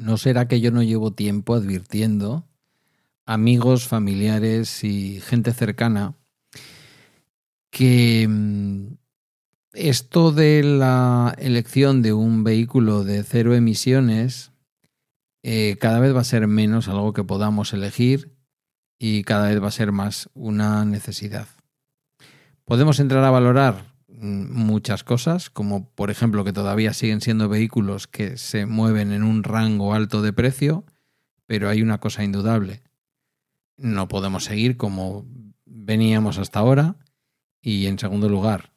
¿No será que yo no llevo tiempo advirtiendo amigos, familiares y gente cercana que mm, esto de la elección de un vehículo de cero emisiones eh, cada vez va a ser menos algo que podamos elegir y cada vez va a ser más una necesidad. Podemos entrar a valorar muchas cosas, como por ejemplo que todavía siguen siendo vehículos que se mueven en un rango alto de precio, pero hay una cosa indudable. No podemos seguir como veníamos hasta ahora y en segundo lugar,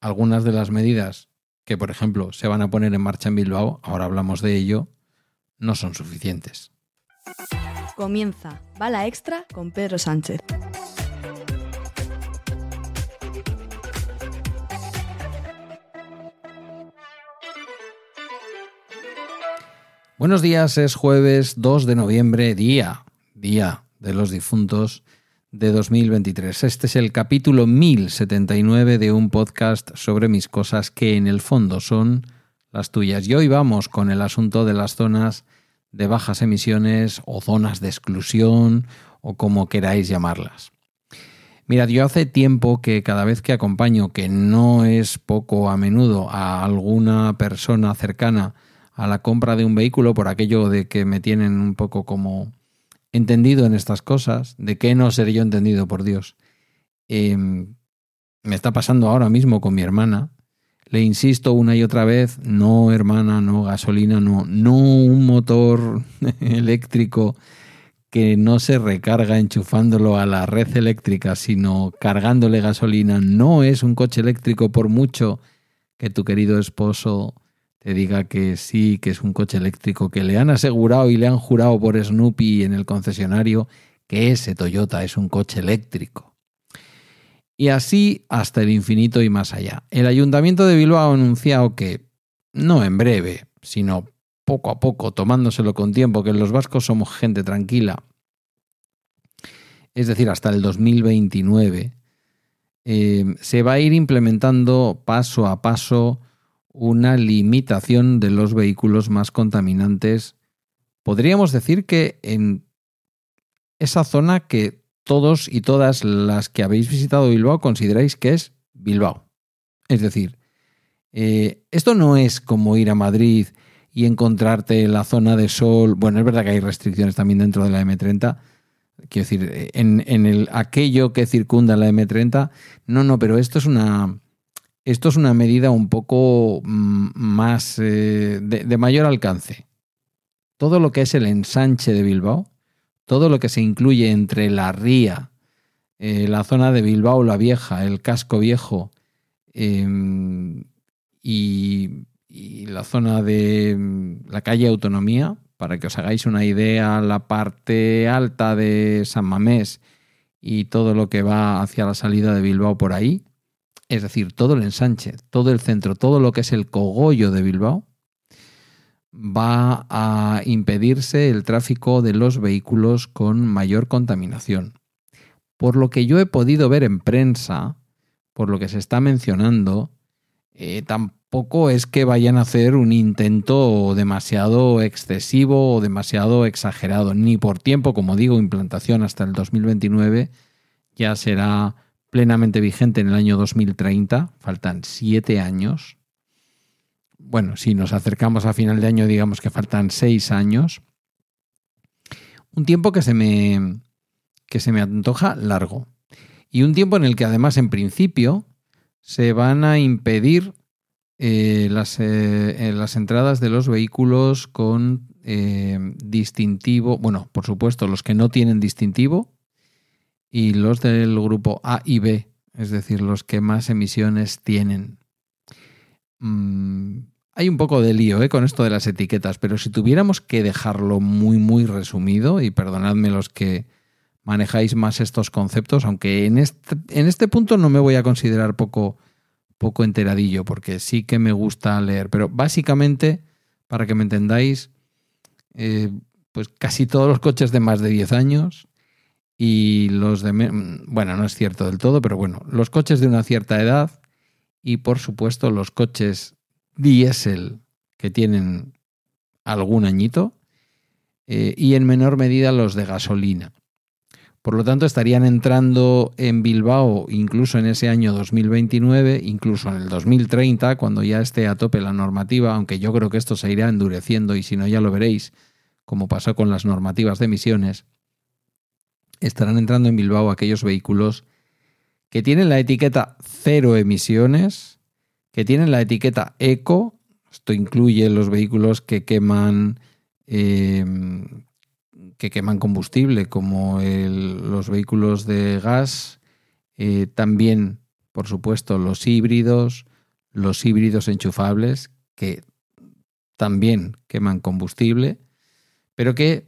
algunas de las medidas que por ejemplo se van a poner en marcha en Bilbao, ahora hablamos de ello, no son suficientes. Comienza Bala Extra con Pedro Sánchez. Buenos días, es jueves 2 de noviembre, día, día de los difuntos de 2023. Este es el capítulo 1079 de un podcast sobre mis cosas que en el fondo son las tuyas. Y hoy vamos con el asunto de las zonas de bajas emisiones o zonas de exclusión o como queráis llamarlas. Mirad, yo hace tiempo que cada vez que acompaño, que no es poco a menudo, a alguna persona cercana a la compra de un vehículo, por aquello de que me tienen un poco como entendido en estas cosas, de que no seré yo entendido por Dios, em, me está pasando ahora mismo con mi hermana, le insisto una y otra vez, no hermana, no gasolina, no, no un motor eléctrico que no se recarga enchufándolo a la red eléctrica, sino cargándole gasolina, no es un coche eléctrico por mucho que tu querido esposo te diga que sí, que es un coche eléctrico, que le han asegurado y le han jurado por Snoopy en el concesionario que ese Toyota es un coche eléctrico. Y así hasta el infinito y más allá. El ayuntamiento de Bilbao ha anunciado que, no en breve, sino poco a poco, tomándoselo con tiempo, que los vascos somos gente tranquila, es decir, hasta el 2029, eh, se va a ir implementando paso a paso una limitación de los vehículos más contaminantes. Podríamos decir que en esa zona que todos y todas las que habéis visitado Bilbao consideráis que es Bilbao. Es decir, eh, esto no es como ir a Madrid y encontrarte la zona de sol. Bueno, es verdad que hay restricciones también dentro de la M30. Quiero decir, en, el, aquello que circunda la M30. No, no, pero esto es una. Esto es una medida un poco mm, más eh, de mayor alcance. Todo lo que es el ensanche de Bilbao, todo lo que se incluye entre la ría, eh, la zona de Bilbao la Vieja, el casco viejo em, y, la zona de mm, la calle Autonomía, para que os hagáis una idea, la parte alta de San Mamés y todo lo que va hacia la salida de Bilbao por ahí, es decir, todo el ensanche, todo el centro, todo lo que es el cogollo de Bilbao, va a impedirse el tráfico de los vehículos con mayor contaminación. Por lo que yo he podido ver en prensa, por lo que se está mencionando, eh, tampoco es que vayan a hacer un intento demasiado excesivo o demasiado exagerado, ni por tiempo, como digo, implantación hasta el 2029, ya será plenamente vigente en el año 2030, faltan siete años bueno, si nos acercamos a final de año, digamos que faltan seis años. Un tiempo que se me, que se me antoja largo. Y un tiempo en el que además, en principio, se van a impedir eh, las, eh, las, entradas de los vehículos con eh, distintivo, bueno, por supuesto, los que no tienen distintivo y los del grupo A y B, es decir, los que más emisiones tienen. Mm, hay un poco de lío ¿eh? con esto de las etiquetas, pero si tuviéramos que dejarlo muy, muy resumido, y perdonadme los que manejáis más estos conceptos, aunque en este, en este punto no me voy a considerar poco, poco enteradillo, porque sí que me gusta leer, pero básicamente, para que me entendáis, eh, pues casi todos los coches de más de 10 años y los de... Bueno, no es cierto del todo, pero bueno, los coches de una cierta edad y por supuesto los coches diésel que tienen algún añito eh, y en menor medida los de gasolina. Por lo tanto, estarían entrando en Bilbao incluso en ese año 2029, incluso en el 2030, cuando ya esté a tope la normativa, aunque yo creo que esto se irá endureciendo y si no ya lo veréis, como pasó con las normativas de emisiones, estarán entrando en Bilbao aquellos vehículos que tienen la etiqueta cero emisiones, que tienen la etiqueta eco, esto incluye los vehículos que queman em, que queman combustible, como los vehículos de gas, eh, también, por supuesto, los híbridos, los híbridos enchufables, que también queman combustible, pero que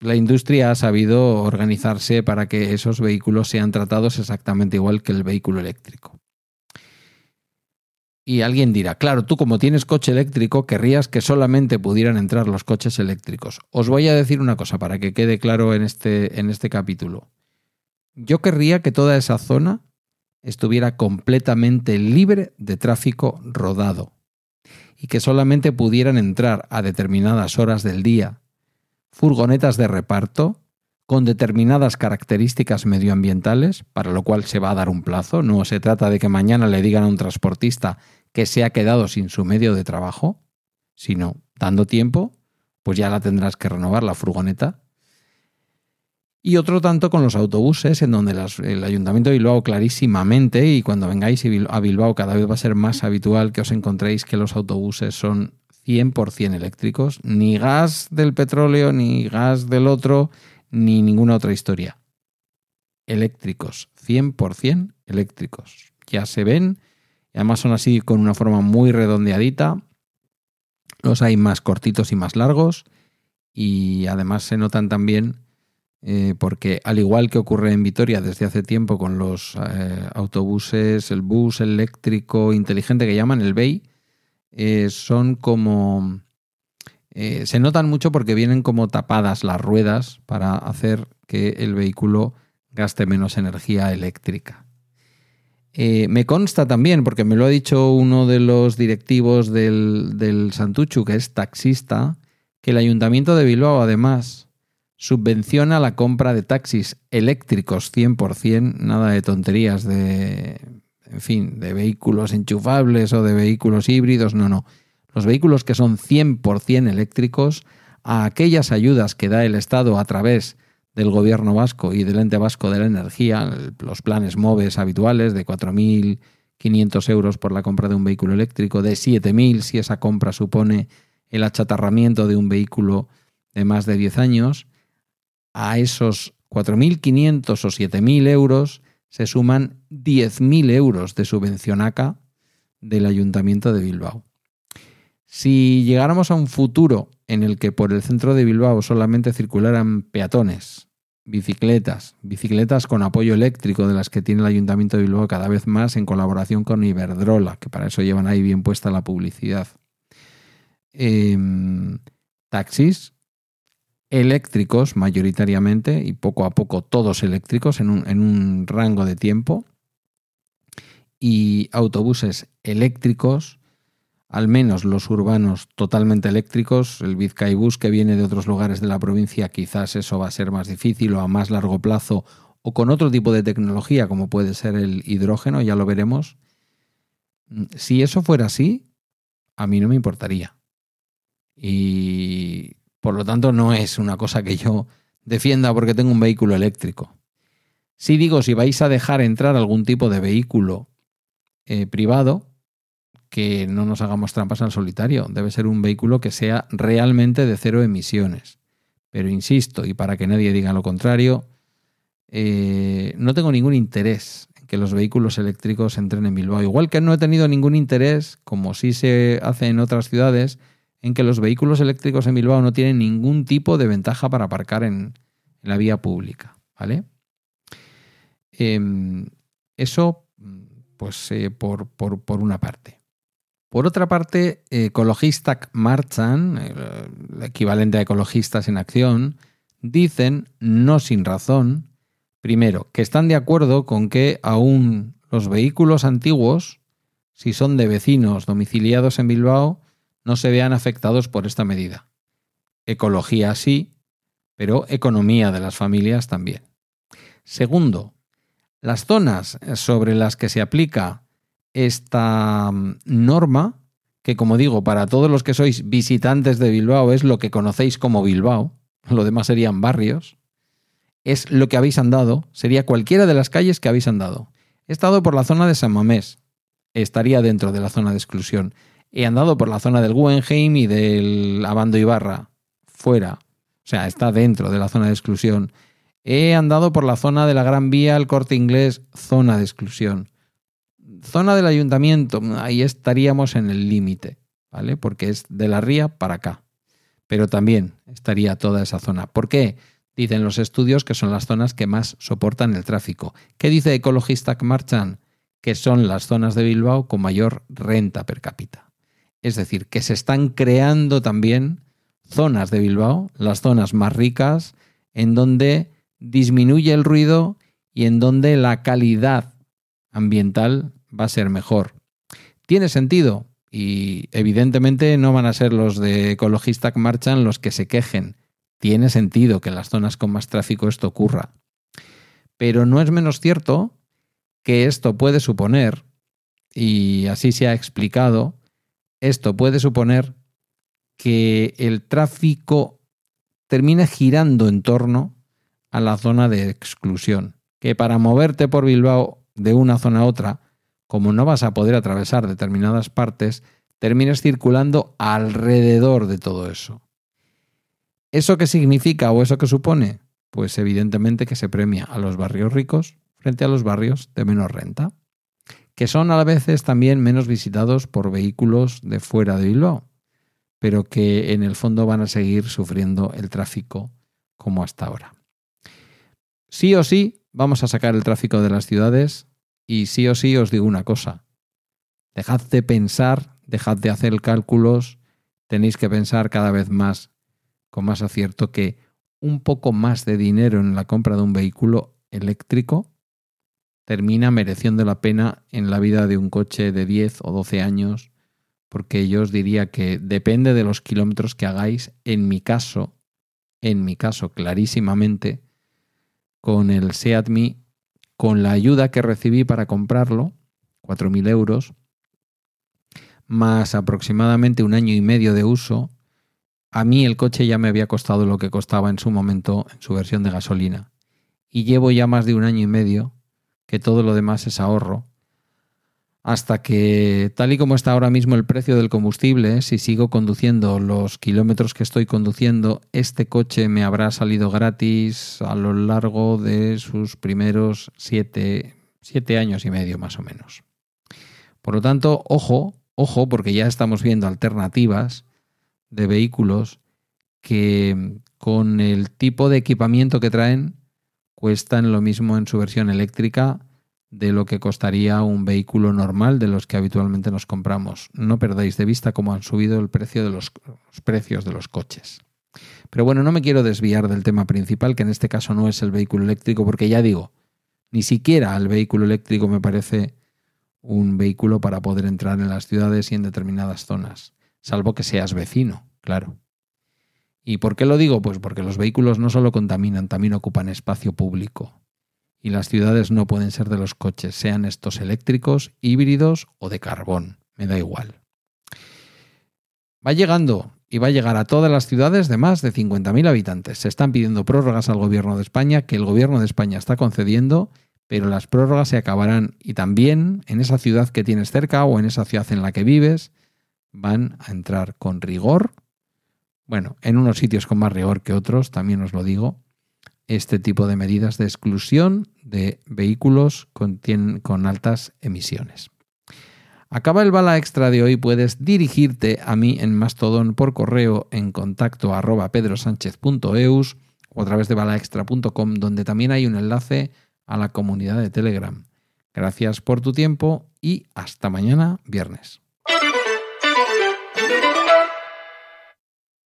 la industria ha sabido organizarse para que esos vehículos sean tratados exactamente igual que el vehículo eléctrico. Y alguien dirá, claro, tú como tienes coche eléctrico, querrías que solamente pudieran entrar los coches eléctricos. Os voy a decir una cosa para que quede claro en este, en este capítulo. Yo querría que toda esa zona estuviera completamente libre de tráfico rodado y que solamente pudieran entrar a determinadas horas del día furgonetas de reparto con determinadas características medioambientales, para lo cual se va a dar un plazo. No se trata de que mañana le digan a un transportista que se ha quedado sin su medio de trabajo, sino dando tiempo, pues ya la tendrás que renovar la furgoneta. Y otro tanto con los autobuses, en donde el Ayuntamiento de Bilbao clarísimamente, y cuando vengáis a Bilbao cada vez va a ser más habitual que os encontréis que los autobuses son 100% eléctricos, ni gas del petróleo, ni gas del otro, ni ninguna otra historia. Eléctricos, 100% eléctricos. Ya se ven además son así con una forma muy redondeadita. Los hay más cortitos y más largos. Y además se notan también eh, porque al igual que ocurre en Vitoria desde hace tiempo con los eh, autobuses, el bus eléctrico inteligente que llaman el BEI, eh, son como... se notan mucho porque vienen como tapadas las ruedas para hacer que el vehículo gaste menos energía eléctrica. Eh, me consta también, porque me lo ha dicho uno de los directivos del, del Santuchu, que es taxista, que el Ayuntamiento de Bilbao además subvenciona la compra de taxis eléctricos 100%, nada de tonterías de, en fin, de vehículos enchufables o de vehículos híbridos, no, no. Los vehículos que son 100% eléctricos, a aquellas ayudas que da el Estado a través del gobierno vasco y del ente vasco de la energía, los planes MOVES habituales de 4.500 euros por la compra de un vehículo eléctrico, de 7.000 si esa compra supone el achatarramiento de un vehículo de más de 10 años, a esos 4.500 o 7.000 euros se suman 10.000 euros de subvención ACA del Ayuntamiento de Bilbao. Si llegáramos a un futuro en el que por el centro de Bilbao solamente circularan peatones, bicicletas, bicicletas con apoyo eléctrico de las que tiene el Ayuntamiento de Bilbao cada vez más en colaboración con Iberdrola, que para eso llevan ahí bien puesta la publicidad. Em, taxis eléctricos mayoritariamente y poco a poco todos eléctricos en un, en un rango de tiempo y autobuses eléctricos al menos los urbanos totalmente eléctricos, el Vizcaibus que viene de otros lugares de la provincia, quizás eso va a ser más difícil o a más largo plazo o con otro tipo de tecnología como puede ser el hidrógeno, ya lo veremos. Si eso fuera así, a mí no me importaría. Y por lo tanto no es una cosa que yo defienda porque tengo un vehículo eléctrico. Si digo, si vais a dejar entrar algún tipo de vehículo eh, privado, que no nos hagamos trampas al solitario. Debe ser un vehículo que sea realmente de cero emisiones. Pero insisto, y para que nadie diga lo contrario, eh, no tengo ningún interés en que los vehículos eléctricos entren en Bilbao. Igual que no he tenido ningún interés, como sí se hace en otras ciudades, en que los vehículos eléctricos en Bilbao no tienen ningún tipo de ventaja para aparcar en, la vía pública. ¿Vale? Em, eso, pues eh, por, por una parte. Por otra parte, Ecologistak Marchan, el equivalente a Ecologistas en Acción, dicen, no sin razón, primero, que están de acuerdo con que aún los vehículos antiguos, si son de vecinos domiciliados en Bilbao, no se vean afectados por esta medida. Ecología sí, pero economía de las familias también. Segundo, las zonas sobre las que se aplica esta mm, norma, que como digo, para todos los que sois visitantes de Bilbao es lo que conocéis como Bilbao, lo demás serían barrios, es lo que habéis andado, sería cualquiera de las calles que habéis andado. He estado por la zona de San Mamés, estaría dentro de la zona de exclusión. He andado por la zona del Guggenheim y del Abando Ibarra, fuera. O sea, está dentro de la zona de exclusión. He andado por la zona de la Gran Vía, el Corte Inglés, zona de exclusión. Zona del ayuntamiento, ahí estaríamos en el límite, ¿vale? Porque es de la ría para acá. Pero también estaría toda esa zona. ¿Por qué? Dicen los estudios que son las zonas que más soportan el tráfico. ¿Qué dice Ecologista Marchan? Que son las zonas de Bilbao con mayor renta per cápita. Es decir, que se están creando también zonas de Bilbao, las zonas más ricas, en donde disminuye el ruido y en donde la calidad ambiental va a ser mejor. ¿Tiene sentido? Y evidentemente no van a ser los de Ecologista Marchan los que se quejen tiene sentido que en las zonas con más tráfico esto ocurra. Pero no es menos cierto que esto puede suponer, y así se ha explicado, esto puede suponer que el tráfico termine girando en torno a la zona de exclusión. Que para moverte por Bilbao de una zona a otra, como no vas a poder atravesar determinadas partes, termines circulando alrededor de todo eso. ¿Eso qué significa o eso qué supone? Pues evidentemente que se premia a los barrios ricos frente a los barrios de menor renta, que son a veces también menos visitados por vehículos de fuera de Bilbao, pero que en el fondo van a seguir sufriendo el tráfico como hasta ahora. Sí o sí, vamos a sacar el tráfico de las ciudades y sí o sí os digo una cosa. Dejad de pensar, dejad de hacer cálculos, tenéis que pensar cada vez más con más acierto que un poco más de dinero en la compra de un vehículo eléctrico termina mereciendo la pena en la vida de un coche de 10 o 12 años, porque yo os diría que depende de los kilómetros que hagáis, en mi caso, en mi caso clarísimamente, con el Seat con la ayuda que recibí para comprarlo, 4.000 euros, más aproximadamente un año y medio de uso, a mí el coche ya me había costado lo que costaba en su momento en su versión de gasolina. Y llevo ya más de un año y medio que todo lo demás es ahorro. Hasta que, tal y como está ahora mismo el precio del combustible, si sigo conduciendo los kilómetros que estoy conduciendo, este coche me habrá salido gratis a lo largo de sus primeros siete, siete años y medio más o menos. Por lo tanto, ojo, ojo, porque ya estamos viendo alternativas de vehículos que con el tipo de equipamiento que traen cuestan lo mismo en su versión eléctrica de lo que costaría un vehículo normal de los que habitualmente nos compramos. No perdáis de vista cómo han subido el precio de los, los precios de los coches. Pero bueno, no me quiero desviar del tema principal, que en este caso no es el vehículo eléctrico, porque ya digo, ni siquiera el vehículo eléctrico me parece un vehículo para poder entrar en las ciudades y en determinadas zonas salvo que seas vecino, claro. ¿Y por qué lo digo? Pues porque los vehículos no solo contaminan, también ocupan espacio público. Y las ciudades no pueden ser de los coches, sean estos eléctricos, híbridos o de carbón, me da igual. Va llegando y va a llegar a todas las ciudades de más de 50.000 habitantes. Se están pidiendo prórrogas al gobierno de España, que el gobierno de España está concediendo, pero las prórrogas se acabarán y también en esa ciudad que tienes cerca o en esa ciudad en la que vives van a entrar con rigor. Bueno, en unos sitios con más rigor que otros, también os lo digo, este tipo de medidas de exclusión de vehículos con, altas emisiones. Acaba el bala extra de hoy, puedes dirigirte a mí en Mastodon por correo en contacto arroba pedrosánchez.eus o a través de balaextra.com donde también hay un enlace a la comunidad de Telegram. Gracias por tu tiempo y hasta mañana viernes.